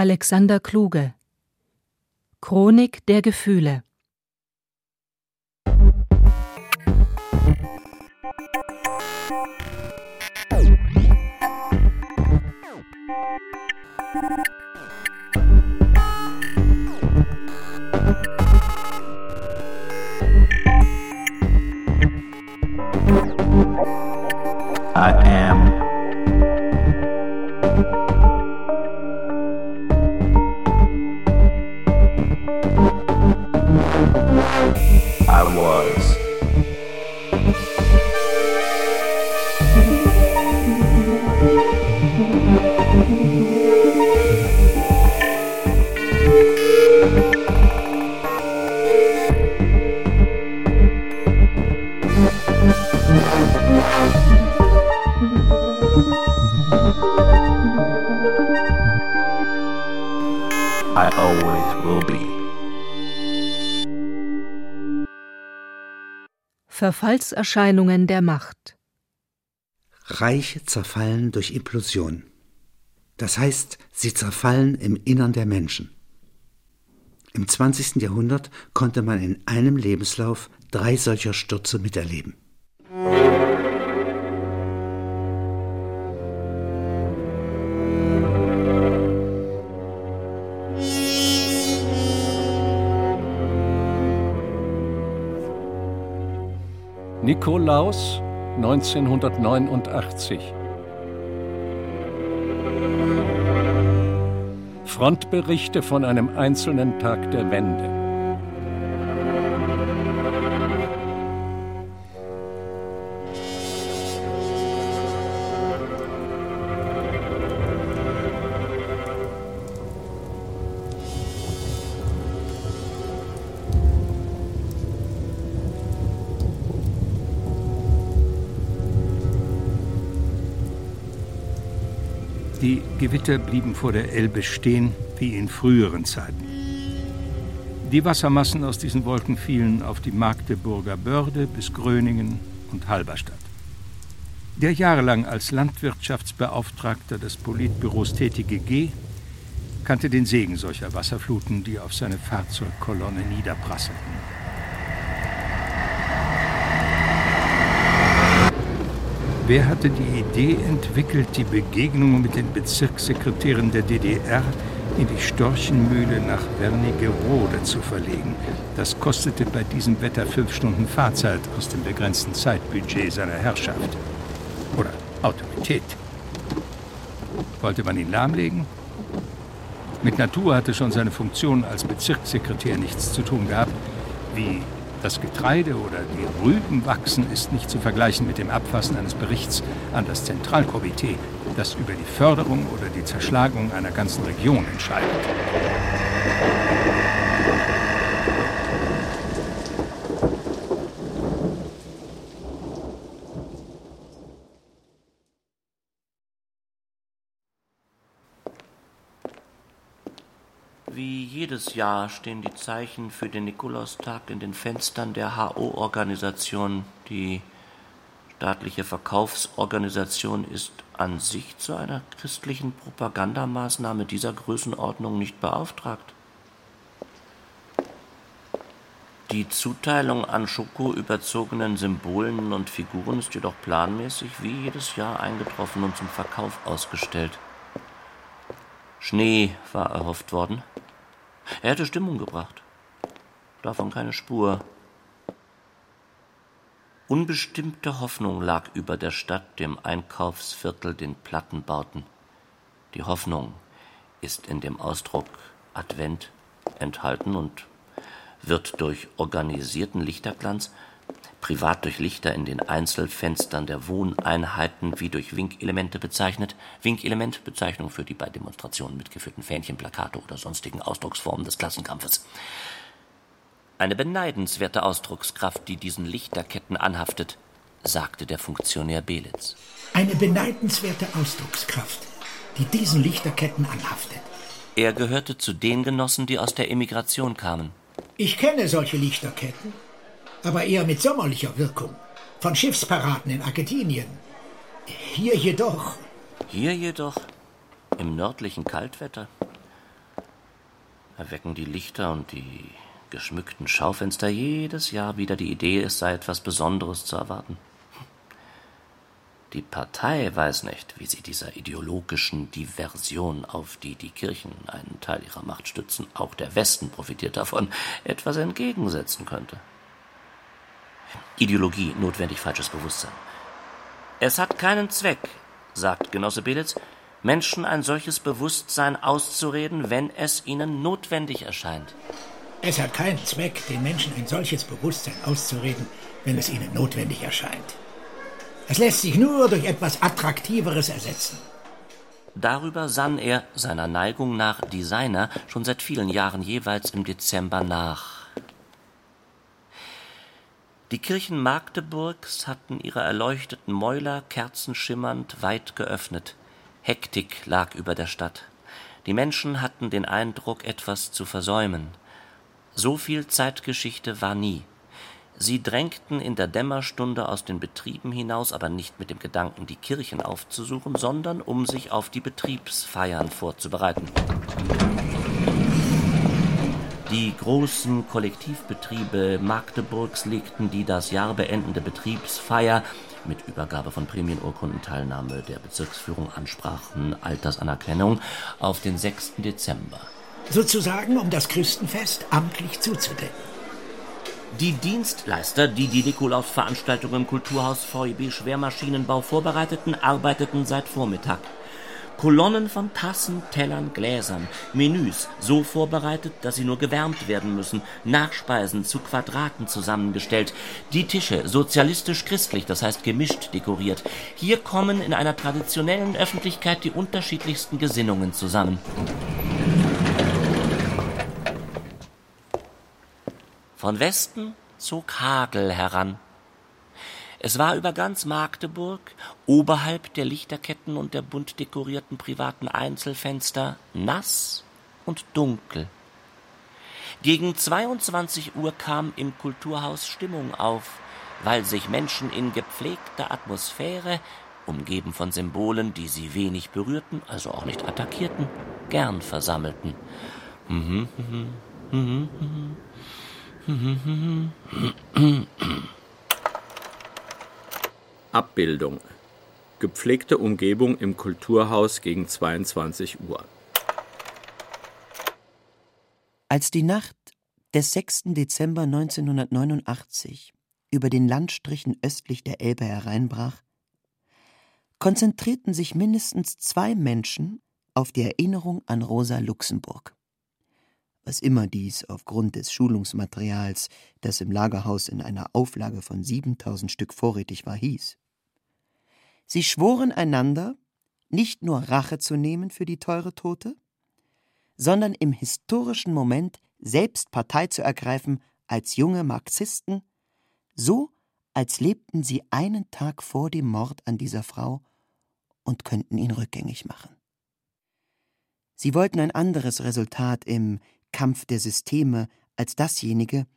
Alexander Kluge Chronik der Gefühle I am. Verfallserscheinungen der Macht Reiche zerfallen durch Implosion. Das heißt, sie zerfallen im Innern der Menschen. Im 20. Jahrhundert konnte man in einem Lebenslauf drei solcher Stürze miterleben. Nikolaus 1989 Frontberichte von einem einzelnen Tag der Wende. Gewitter blieben vor der Elbe stehen, wie in früheren Zeiten. Die Wassermassen aus diesen Wolken fielen auf die Magdeburger Börde bis Gröningen und Halberstadt. Der jahrelang als Landwirtschaftsbeauftragter des Politbüros tätige G. kannte den Segen solcher Wasserfluten, die auf seine Fahrzeugkolonne niederprasselten. Wer hatte die Idee entwickelt, die Begegnungen mit den Bezirkssekretären der DDR in die Storchenmühle nach Wernigerode zu verlegen? Das kostete bei diesem Wetter fünf Stunden Fahrzeit aus dem begrenzten Zeitbudget seiner Herrschaft. Oder Autorität. Wollte man ihn lahmlegen? Mit Natur hatte schon seine Funktion als Bezirkssekretär nichts zu tun gehabt, wie das Getreide oder die Rüben wachsen ist nicht zu vergleichen mit dem Abfassen eines Berichts an das Zentralkomitee, das über die Förderung oder die Zerschlagung einer ganzen Region entscheidet. Wie jedes Jahr stehen die Zeichen für den Nikolaustag in den Fenstern der HO-Organisation. Die staatliche Verkaufsorganisation ist an sich zu einer christlichen Propagandamaßnahme dieser Größenordnung nicht beauftragt. Die Zuteilung an Schoko überzogenen Symbolen und Figuren ist jedoch planmäßig wie jedes Jahr eingetroffen und zum Verkauf ausgestellt. Schnee war erhofft worden. Er hätte Stimmung gebracht. Davon keine Spur. Unbestimmte Hoffnung lag über der Stadt, dem Einkaufsviertel, den Plattenbauten. Die Hoffnung ist in dem Ausdruck Advent enthalten und wird durch organisierten Lichterglanz privat durch Lichter in den Einzelfenstern der Wohneinheiten wie durch Winkelemente bezeichnet. Winkelement, Bezeichnung für die bei Demonstrationen mitgeführten Fähnchen, Plakate oder sonstigen Ausdrucksformen des Klassenkampfes. Eine beneidenswerte Ausdruckskraft, die diesen Lichterketten anhaftet, sagte der Funktionär Belitz. Eine beneidenswerte Ausdruckskraft, die diesen Lichterketten anhaftet. Er gehörte zu den Genossen, die aus der Emigration kamen. Ich kenne solche Lichterketten aber eher mit sommerlicher Wirkung, von Schiffsparaden in Argentinien. Hier jedoch. Hier jedoch, im nördlichen Kaltwetter, erwecken die Lichter und die geschmückten Schaufenster jedes Jahr wieder die Idee, es sei etwas Besonderes zu erwarten. Die Partei weiß nicht, wie sie dieser ideologischen Diversion, auf die die Kirchen einen Teil ihrer Macht stützen, auch der Westen profitiert davon, etwas entgegensetzen könnte. Ideologie, notwendig falsches Bewusstsein. Es hat keinen Zweck, sagt Genosse Belitz, Menschen ein solches Bewusstsein auszureden, wenn es ihnen notwendig erscheint. Es hat keinen Zweck, den Menschen ein solches Bewusstsein auszureden, wenn es ihnen notwendig erscheint. Es lässt sich nur durch etwas Attraktiveres ersetzen. Darüber sann er seiner Neigung nach Designer schon seit vielen Jahren jeweils im Dezember nach. Die Kirchen Magdeburgs hatten ihre erleuchteten Mäuler kerzenschimmernd weit geöffnet. Hektik lag über der Stadt. Die Menschen hatten den Eindruck, etwas zu versäumen. So viel Zeitgeschichte war nie. Sie drängten in der Dämmerstunde aus den Betrieben hinaus, aber nicht mit dem Gedanken, die Kirchen aufzusuchen, sondern um sich auf die Betriebsfeiern vorzubereiten. Die großen Kollektivbetriebe Magdeburgs legten die das Jahr beendende Betriebsfeier mit Übergabe von Prämienurkunden, Teilnahme der Bezirksführung, Ansprachen, Altersanerkennung auf den 6. Dezember. Sozusagen, um das Christenfest amtlich zuzudecken. Die Dienstleister, die die Nikolaus-Veranstaltung im Kulturhaus VEB Schwermaschinenbau vorbereiteten, arbeiteten seit Vormittag. Kolonnen von Tassen, Tellern, Gläsern, Menüs, so vorbereitet, dass sie nur gewärmt werden müssen, Nachspeisen zu Quadraten zusammengestellt, die Tische sozialistisch-christlich, das heißt gemischt dekoriert. Hier kommen in einer traditionellen Öffentlichkeit die unterschiedlichsten Gesinnungen zusammen. Von Westen zog Hagel heran. Es war über ganz Magdeburg, oberhalb der Lichterketten und der bunt dekorierten privaten Einzelfenster, nass und dunkel. Gegen 22 Uhr kam im Kulturhaus Stimmung auf, weil sich Menschen in gepflegter Atmosphäre, umgeben von Symbolen, die sie wenig berührten, also auch nicht attackierten, gern versammelten. Abbildung. Gepflegte Umgebung im Kulturhaus gegen 22 Uhr. Als die Nacht des 6. Dezember 1989 über den Landstrichen östlich der Elbe hereinbrach, konzentrierten sich mindestens zwei Menschen auf die Erinnerung an Rosa Luxemburg was immer dies aufgrund des Schulungsmaterials, das im Lagerhaus in einer Auflage von 7000 Stück vorrätig war, hieß. Sie schworen einander, nicht nur Rache zu nehmen für die teure Tote, sondern im historischen Moment selbst Partei zu ergreifen als junge Marxisten, so als lebten sie einen Tag vor dem Mord an dieser Frau und könnten ihn rückgängig machen. Sie wollten ein anderes Resultat im Kampf der Systeme als dasjenige,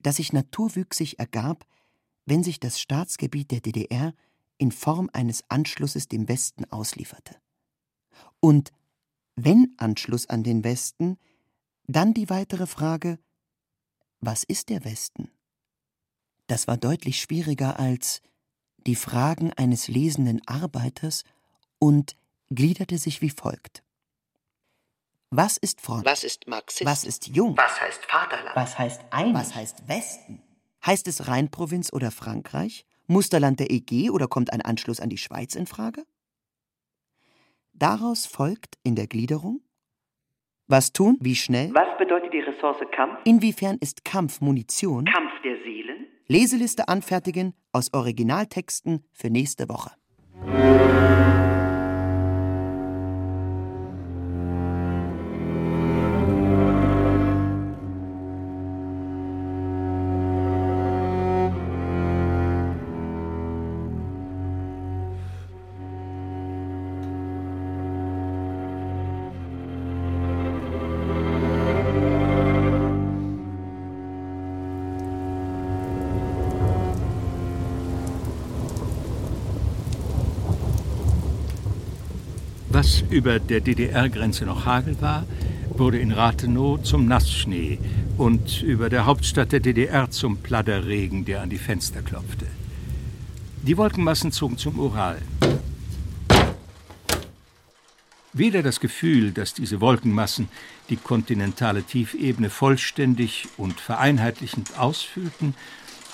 das sich naturwüchsig ergab, wenn sich das Staatsgebiet der DDR in Form eines Anschlusses dem Westen auslieferte. Und wenn Anschluss an den Westen, dann die weitere Frage, was ist der Westen? Das war deutlich schwieriger als die Fragen eines lesenden Arbeiters und gliederte sich wie folgt. Was ist Front? Was ist Marxismus? Was ist Jung? Was heißt Vaterland? Was heißt ein? Was heißt Westen? Heißt es Rheinprovinz oder Frankreich? Musterland der EG oder kommt ein Anschluss an die Schweiz in Frage? Daraus folgt in der Gliederung was tun, wie schnell? Was bedeutet die Ressource Kampf? Inwiefern ist Kampf Munition? Kampf der Seelen? Leseliste anfertigen aus Originaltexten für nächste Woche. Über der DDR-Grenze noch Hagel war, wurde in Rathenow zum Nassschnee und über der Hauptstadt der DDR zum Pladderregen, der an die Fenster klopfte. Die Wolkenmassen zogen zum Ural. Weder das Gefühl, dass diese Wolkenmassen die kontinentale Tiefebene vollständig und vereinheitlichend ausfüllten,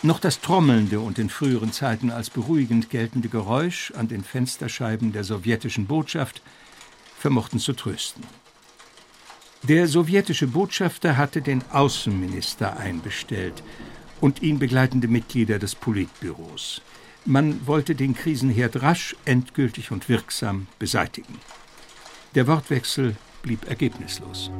noch das trommelnde und in früheren Zeiten als beruhigend geltende Geräusch an den Fensterscheiben der sowjetischen Botschaft vermochten zu trösten. Der sowjetische Botschafter hatte den Außenminister einbestellt und ihn begleitende Mitglieder des Politbüros. Man wollte den Krisenherd rasch, endgültig und wirksam beseitigen. Der Wortwechsel blieb ergebnislos.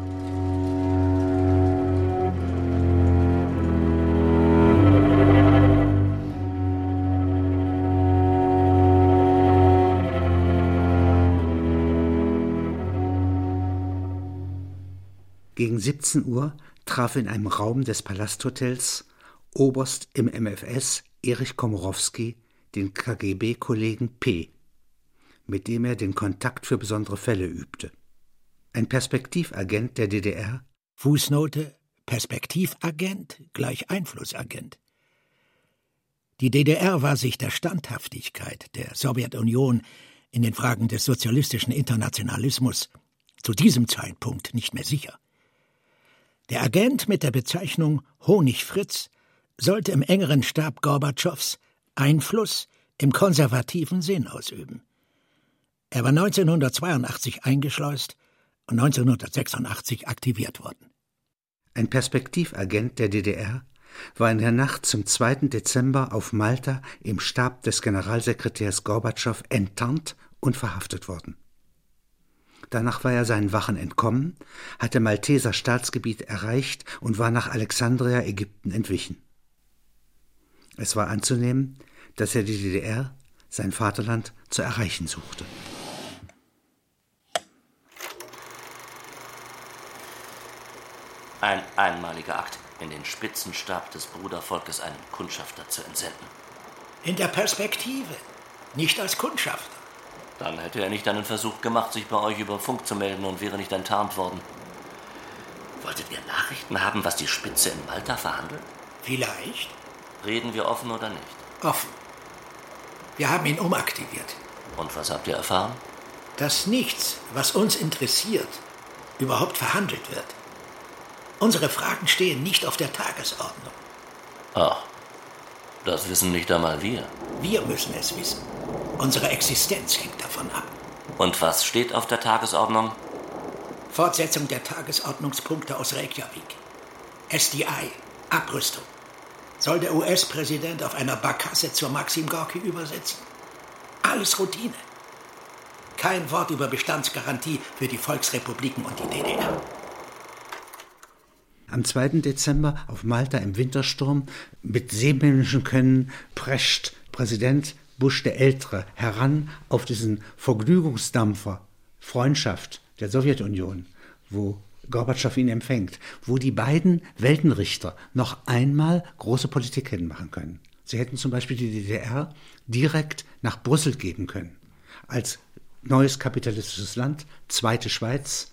Gegen 17 Uhr traf in einem Raum des Palasthotels Oberst im MFS Erich Komorowski den KGB-Kollegen P mit dem er den Kontakt für besondere Fälle übte. Ein Perspektivagent der DDR. Fußnote Perspektivagent gleich Einflussagent. Die DDR war sich der Standhaftigkeit der Sowjetunion in den Fragen des sozialistischen Internationalismus zu diesem Zeitpunkt nicht mehr sicher. Der Agent mit der Bezeichnung Honig Fritz sollte im engeren Stab Gorbatschows Einfluss im konservativen Sinn ausüben. Er war 1982 eingeschleust und 1986 aktiviert worden. Ein Perspektivagent der DDR war in der Nacht zum 2. Dezember auf Malta im Stab des Generalsekretärs Gorbatschow enttarnt und verhaftet worden. Danach war er seinen Wachen entkommen, hatte Malteser Staatsgebiet erreicht und war nach Alexandria, Ägypten, entwichen. Es war anzunehmen, dass er die DDR, sein Vaterland, zu erreichen suchte. Ein einmaliger Akt, in den Spitzenstab des Brudervolkes einen Kundschafter zu entsenden. In der Perspektive, nicht als Kundschafter. Dann hätte er nicht einen Versuch gemacht, sich bei euch über Funk zu melden und wäre nicht enttarnt worden. Wolltet ihr Nachrichten haben, was die Spitze in Malta verhandelt? Vielleicht. Reden wir offen oder nicht? Offen. Wir haben ihn umaktiviert. Und was habt ihr erfahren? Dass nichts, was uns interessiert, überhaupt verhandelt wird. Unsere Fragen stehen nicht auf der Tagesordnung. Ach, das wissen nicht einmal wir. Wir müssen es wissen. Unsere Existenz hängt davon ab. Und was steht auf der Tagesordnung? Fortsetzung der Tagesordnungspunkte aus Reykjavik. SDI, Abrüstung. Soll der US-Präsident auf einer Barkasse zur Maxim Gorki übersetzen? Alles Routine. Kein Wort über Bestandsgarantie für die Volksrepubliken und die DDR. Am 2. Dezember auf Malta im Wintersturm mit seemännischen Können prescht Präsident Bush der Ältere heran auf diesen Vergnügungsdampfer Freundschaft der Sowjetunion, wo Gorbatschow ihn empfängt, wo die beiden Weltenrichter noch einmal große Politik hätten machen können. Sie hätten zum Beispiel die DDR direkt nach Brüssel geben können, als neues kapitalistisches Land, zweite Schweiz,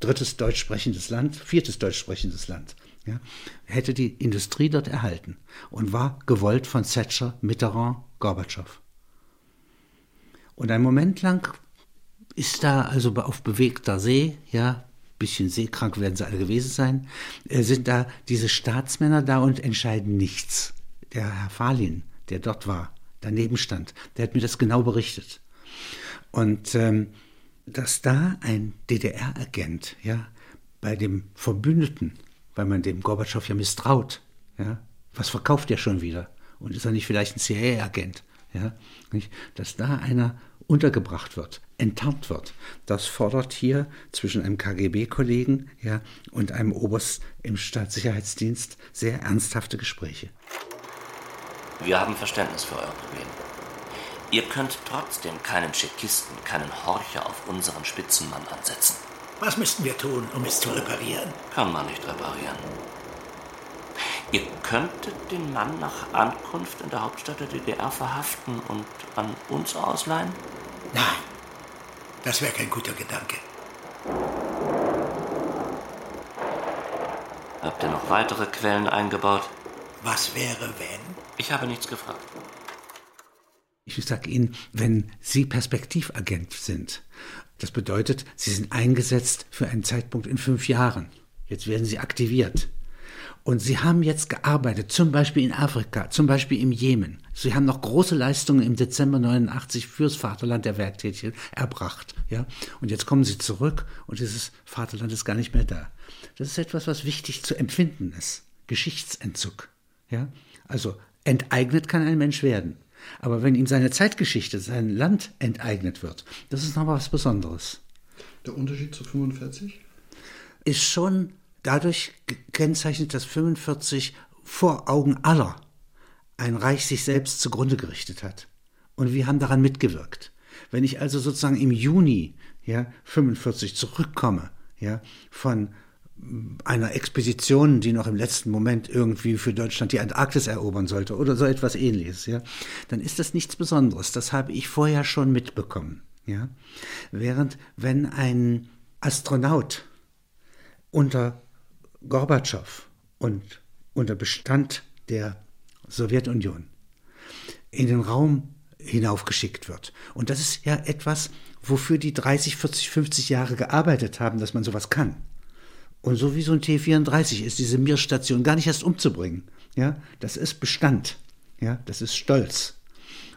drittes deutsch sprechendes Land, viertes deutsch sprechendes Land. Ja, hätte die Industrie dort erhalten und war gewollt von Thatcher, Mitterrand, Gorbatschow. Und ein Moment lang ist da also auf bewegter See, ja, bisschen seekrank werden sie alle gewesen sein, äh, sind da diese Staatsmänner da und entscheiden nichts. Der Herr Fahlin, der dort war, daneben stand, der hat mir das genau berichtet. Und ähm, dass da ein DDR-Agent, ja, bei dem Verbündeten, weil man dem Gorbatschow ja misstraut, ja, was verkauft er schon wieder? Und ist er nicht vielleicht ein CIA-Agent? Ja? Dass da einer untergebracht wird, enttarnt wird, das fordert hier zwischen einem KGB-Kollegen ja, und einem Oberst im Staatssicherheitsdienst sehr ernsthafte Gespräche. Wir haben Verständnis für euer Problem. Ihr könnt trotzdem keinen Tschekisten, keinen Horcher auf unseren Spitzenmann ansetzen. Was müssten wir tun, um es zu reparieren? Kann man nicht reparieren. Ihr könntet den Mann nach Ankunft in der Hauptstadt der DDR verhaften und an uns ausleihen? Nein, das wäre kein guter Gedanke. Habt ihr noch weitere Quellen eingebaut? Was wäre, wenn? Ich habe nichts gefragt. Ich sage Ihnen, wenn Sie Perspektivagent sind, das bedeutet, Sie sind eingesetzt für einen Zeitpunkt in fünf Jahren. Jetzt werden Sie aktiviert. Und Sie haben jetzt gearbeitet, zum Beispiel in Afrika, zum Beispiel im Jemen. Sie haben noch große Leistungen im Dezember 89 fürs Vaterland der Werktätigen erbracht. Ja? Und jetzt kommen Sie zurück und dieses Vaterland ist gar nicht mehr da. Das ist etwas, was wichtig zu empfinden ist. Geschichtsentzug. Ja? Also enteignet kann ein Mensch werden. Aber wenn ihm seine Zeitgeschichte, sein Land enteignet wird, das ist nochmal was Besonderes. Der Unterschied zu 45? Ist schon dadurch gekennzeichnet, dass 45 vor Augen aller ein Reich sich selbst zugrunde gerichtet hat. Und wir haben daran mitgewirkt. Wenn ich also sozusagen im Juni ja, 45 zurückkomme ja, von einer Expedition, die noch im letzten Moment irgendwie für Deutschland die Antarktis erobern sollte oder so etwas ähnliches, ja, dann ist das nichts Besonderes. Das habe ich vorher schon mitbekommen. Ja. Während wenn ein Astronaut unter Gorbatschow und unter Bestand der Sowjetunion in den Raum hinaufgeschickt wird. Und das ist ja etwas, wofür die 30, 40, 50 Jahre gearbeitet haben, dass man sowas kann. Und so wie so ein T34 ist diese Mir-Station gar nicht erst umzubringen. Ja, das ist Bestand. Ja, das ist Stolz.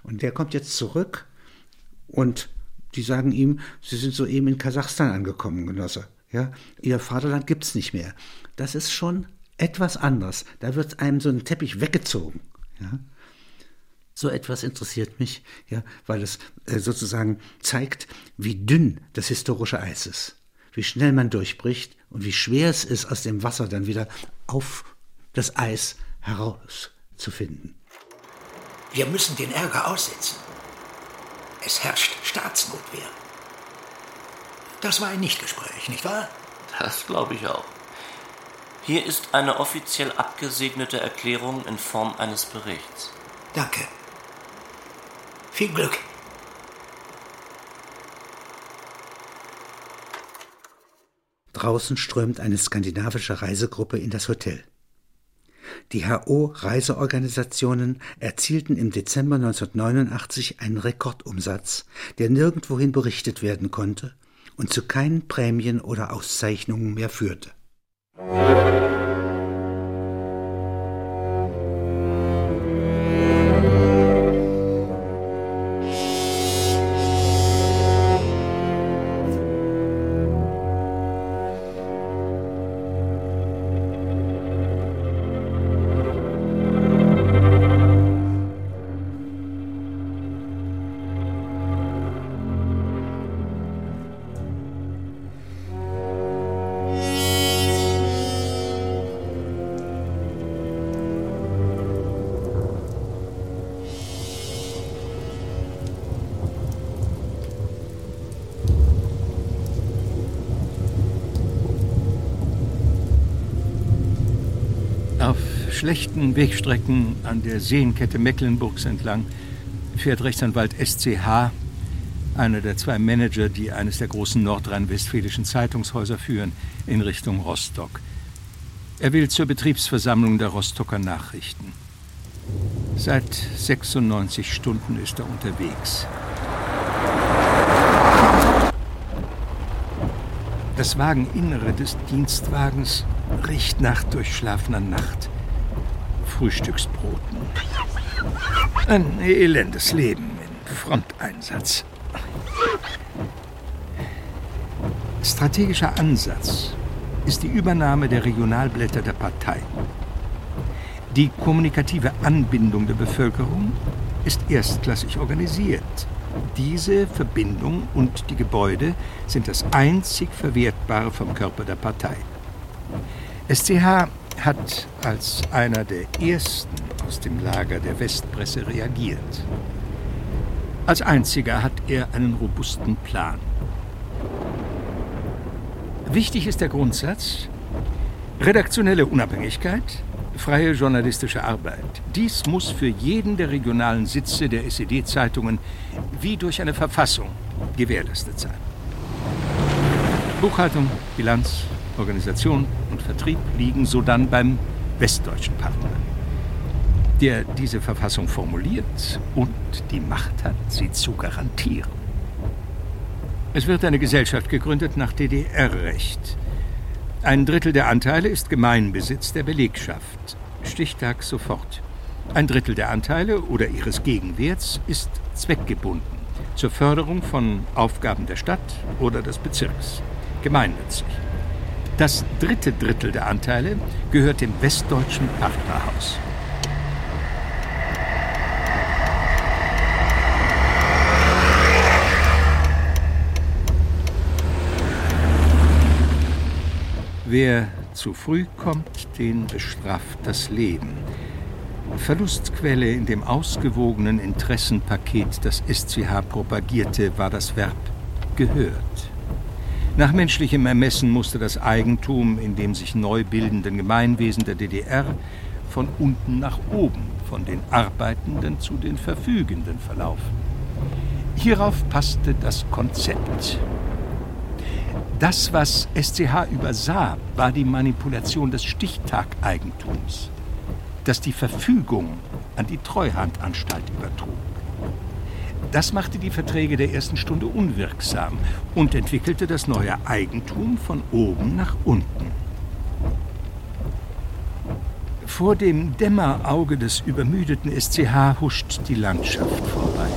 Und der kommt jetzt zurück und die sagen ihm, Sie sind soeben in Kasachstan angekommen, Genosse. Ja, Ihr Vaterland gibt's nicht mehr. Das ist schon etwas anders. Da wird einem so ein Teppich weggezogen. Ja. So etwas interessiert mich, ja, weil es äh, sozusagen zeigt, wie dünn das historische Eis ist wie schnell man durchbricht und wie schwer es ist, aus dem Wasser dann wieder auf das Eis herauszufinden. Wir müssen den Ärger aussitzen. Es herrscht Staatsnotwehr. Das war ein Nichtgespräch, nicht wahr? Das glaube ich auch. Hier ist eine offiziell abgesegnete Erklärung in Form eines Berichts. Danke. Viel Glück. Draußen strömt eine skandinavische Reisegruppe in das Hotel. Die HO-Reiseorganisationen erzielten im Dezember 1989 einen Rekordumsatz, der nirgendwohin berichtet werden konnte und zu keinen Prämien oder Auszeichnungen mehr führte. Schlechten Wegstrecken an der Seenkette Mecklenburgs entlang fährt Rechtsanwalt SCH, einer der zwei Manager, die eines der großen nordrhein-westfälischen Zeitungshäuser führen, in Richtung Rostock. Er will zur Betriebsversammlung der Rostocker Nachrichten. Seit 96 Stunden ist er unterwegs. Das Wageninnere des Dienstwagens riecht nach durchschlafener Nacht. Frühstücksbroten. Ein elendes Leben in Fronteinsatz. Strategischer Ansatz ist die Übernahme der Regionalblätter der Partei. Die kommunikative Anbindung der Bevölkerung ist erstklassig organisiert. Diese Verbindung und die Gebäude sind das einzig Verwertbare vom Körper der Partei. SCH hat als einer der ersten aus dem Lager der Westpresse reagiert. Als einziger hat er einen robusten Plan. Wichtig ist der Grundsatz redaktionelle Unabhängigkeit, freie journalistische Arbeit. Dies muss für jeden der regionalen Sitze der SED-Zeitungen wie durch eine Verfassung gewährleistet sein. Buchhaltung, Bilanz, Organisation und Vertrieb liegen sodann beim westdeutschen Partner, der diese Verfassung formuliert und die Macht hat, sie zu garantieren. Es wird eine Gesellschaft gegründet nach DDR-Recht. Ein Drittel der Anteile ist Gemeinbesitz der Belegschaft. Stichtag sofort. Ein Drittel der Anteile oder ihres Gegenwerts ist zweckgebunden zur Förderung von Aufgaben der Stadt oder des Bezirks, gemeinnützig. Das dritte Drittel der Anteile gehört dem westdeutschen Partnerhaus. Wer zu früh kommt, den bestraft das Leben. Verlustquelle in dem ausgewogenen Interessenpaket, das SCH propagierte, war das Verb gehört. Nach menschlichem Ermessen musste das Eigentum in dem sich neu bildenden Gemeinwesen der DDR von unten nach oben, von den Arbeitenden zu den Verfügenden verlaufen. Hierauf passte das Konzept. Das, was SCH übersah, war die Manipulation des Stichtageigentums das die Verfügung an die Treuhandanstalt übertrug. Das machte die Verträge der ersten Stunde unwirksam und entwickelte das neue Eigentum von oben nach unten. Vor dem Dämmerauge des übermüdeten SCH huscht die Landschaft vorbei.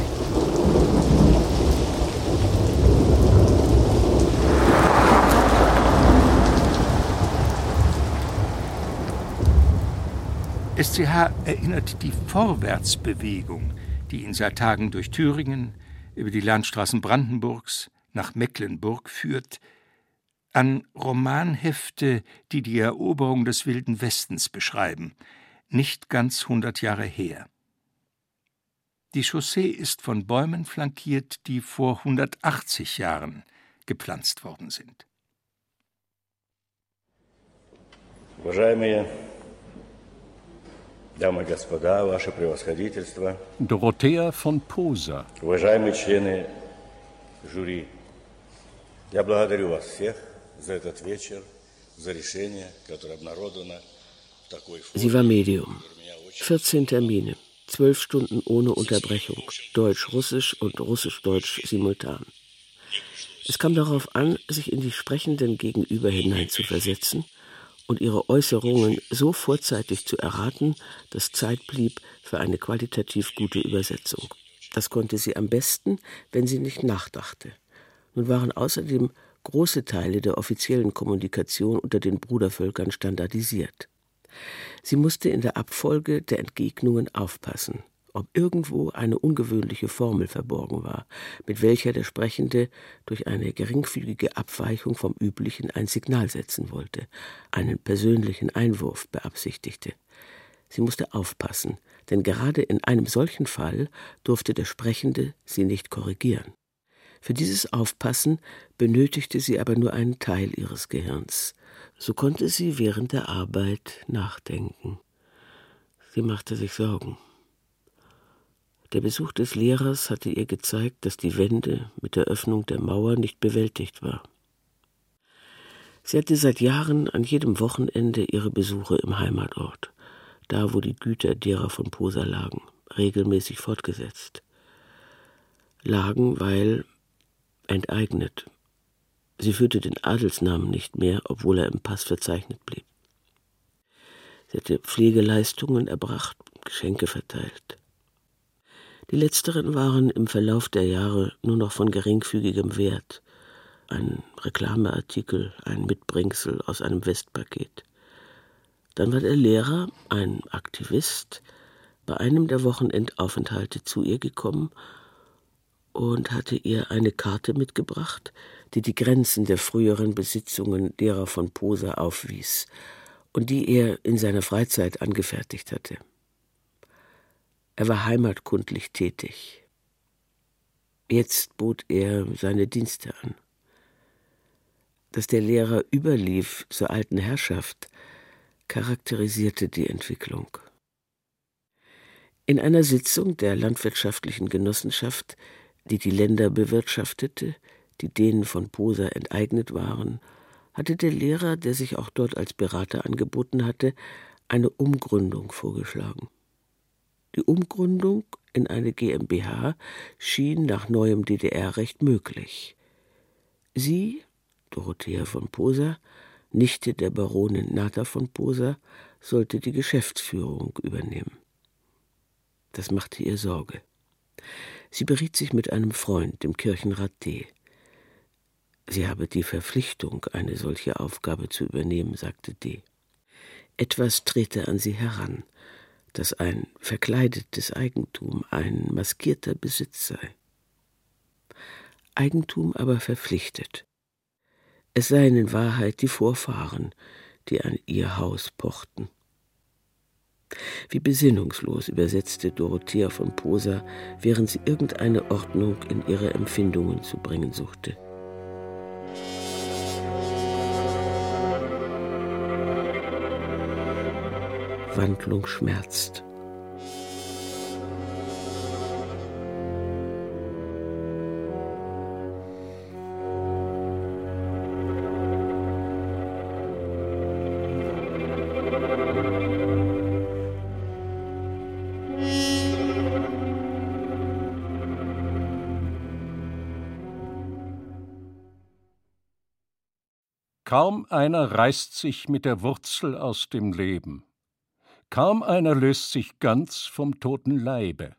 SCH erinnert die Vorwärtsbewegung, die ihn seit Tagen durch Thüringen, über die Landstraßen Brandenburgs nach Mecklenburg führt, an Romanhefte, die die Eroberung des wilden Westens beschreiben, nicht ganz hundert Jahre her. Die Chaussee ist von Bäumen flankiert, die vor 180 Jahren gepflanzt worden sind. Уважаемые Дамы и господа, ваше превосходительство. Dorothea von Posa. Уважаемые члены жюри, я благодарю вас всех за этот вечер, за решение, которое обнародовано в такой форме. Sie war Medium. 14 Termine, 12 Stunden ohne Unterbrechung, Deutsch-Russisch und Russisch-Deutsch simultan. Es kam darauf an, sich in die Sprechenden gegenüber hineinzuversetzen – und ihre Äußerungen so vorzeitig zu erraten, dass Zeit blieb für eine qualitativ gute Übersetzung. Das konnte sie am besten, wenn sie nicht nachdachte. Nun waren außerdem große Teile der offiziellen Kommunikation unter den Brudervölkern standardisiert. Sie musste in der Abfolge der Entgegnungen aufpassen ob irgendwo eine ungewöhnliche Formel verborgen war, mit welcher der Sprechende durch eine geringfügige Abweichung vom üblichen ein Signal setzen wollte, einen persönlichen Einwurf beabsichtigte. Sie musste aufpassen, denn gerade in einem solchen Fall durfte der Sprechende sie nicht korrigieren. Für dieses Aufpassen benötigte sie aber nur einen Teil ihres Gehirns. So konnte sie während der Arbeit nachdenken. Sie machte sich Sorgen. Der Besuch des Lehrers hatte ihr gezeigt, dass die Wende mit der Öffnung der Mauer nicht bewältigt war. Sie hatte seit Jahren an jedem Wochenende ihre Besuche im Heimatort, da wo die Güter derer von Posa lagen, regelmäßig fortgesetzt. Lagen, weil enteignet. Sie führte den Adelsnamen nicht mehr, obwohl er im Pass verzeichnet blieb. Sie hatte Pflegeleistungen erbracht, Geschenke verteilt. Die letzteren waren im Verlauf der Jahre nur noch von geringfügigem Wert. Ein Reklameartikel, ein Mitbringsel aus einem Westpaket. Dann war der Lehrer, ein Aktivist, bei einem der Wochenendaufenthalte zu ihr gekommen und hatte ihr eine Karte mitgebracht, die die Grenzen der früheren Besitzungen derer von Posa aufwies und die er in seiner Freizeit angefertigt hatte. Er war heimatkundlich tätig. Jetzt bot er seine Dienste an. Dass der Lehrer überlief zur alten Herrschaft, charakterisierte die Entwicklung. In einer Sitzung der landwirtschaftlichen Genossenschaft, die die Länder bewirtschaftete, die denen von Posa enteignet waren, hatte der Lehrer, der sich auch dort als Berater angeboten hatte, eine Umgründung vorgeschlagen. Die Umgründung in eine GmbH schien nach neuem DDR-Recht möglich. Sie, Dorothea von Poser, Nichte der Baronin Nata von Poser, sollte die Geschäftsführung übernehmen. Das machte ihr Sorge. Sie beriet sich mit einem Freund, dem Kirchenrat D. Sie habe die Verpflichtung, eine solche Aufgabe zu übernehmen, sagte D. Etwas trete an sie heran, das ein verkleidetes Eigentum, ein maskierter Besitz sei. Eigentum aber verpflichtet. Es seien in Wahrheit die Vorfahren, die an ihr Haus pochten. Wie besinnungslos übersetzte Dorothea von Poser, während sie irgendeine Ordnung in ihre Empfindungen zu bringen suchte. Wandlung schmerzt. Kaum einer reißt sich mit der Wurzel aus dem Leben. Kaum einer löst sich ganz vom toten Leibe.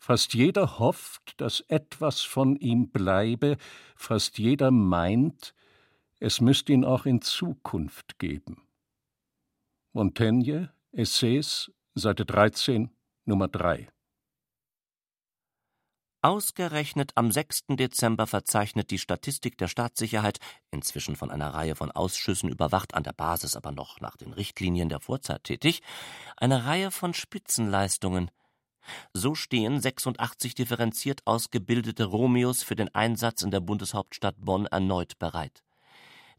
Fast jeder hofft, dass etwas von ihm bleibe, fast jeder meint, es müsste ihn auch in Zukunft geben. Montaigne, Essays, Seite 13, Nummer 3. Ausgerechnet am 6. Dezember verzeichnet die Statistik der Staatssicherheit, inzwischen von einer Reihe von Ausschüssen überwacht, an der Basis aber noch nach den Richtlinien der Vorzeit tätig, eine Reihe von Spitzenleistungen. So stehen 86 differenziert ausgebildete Romeos für den Einsatz in der Bundeshauptstadt Bonn erneut bereit.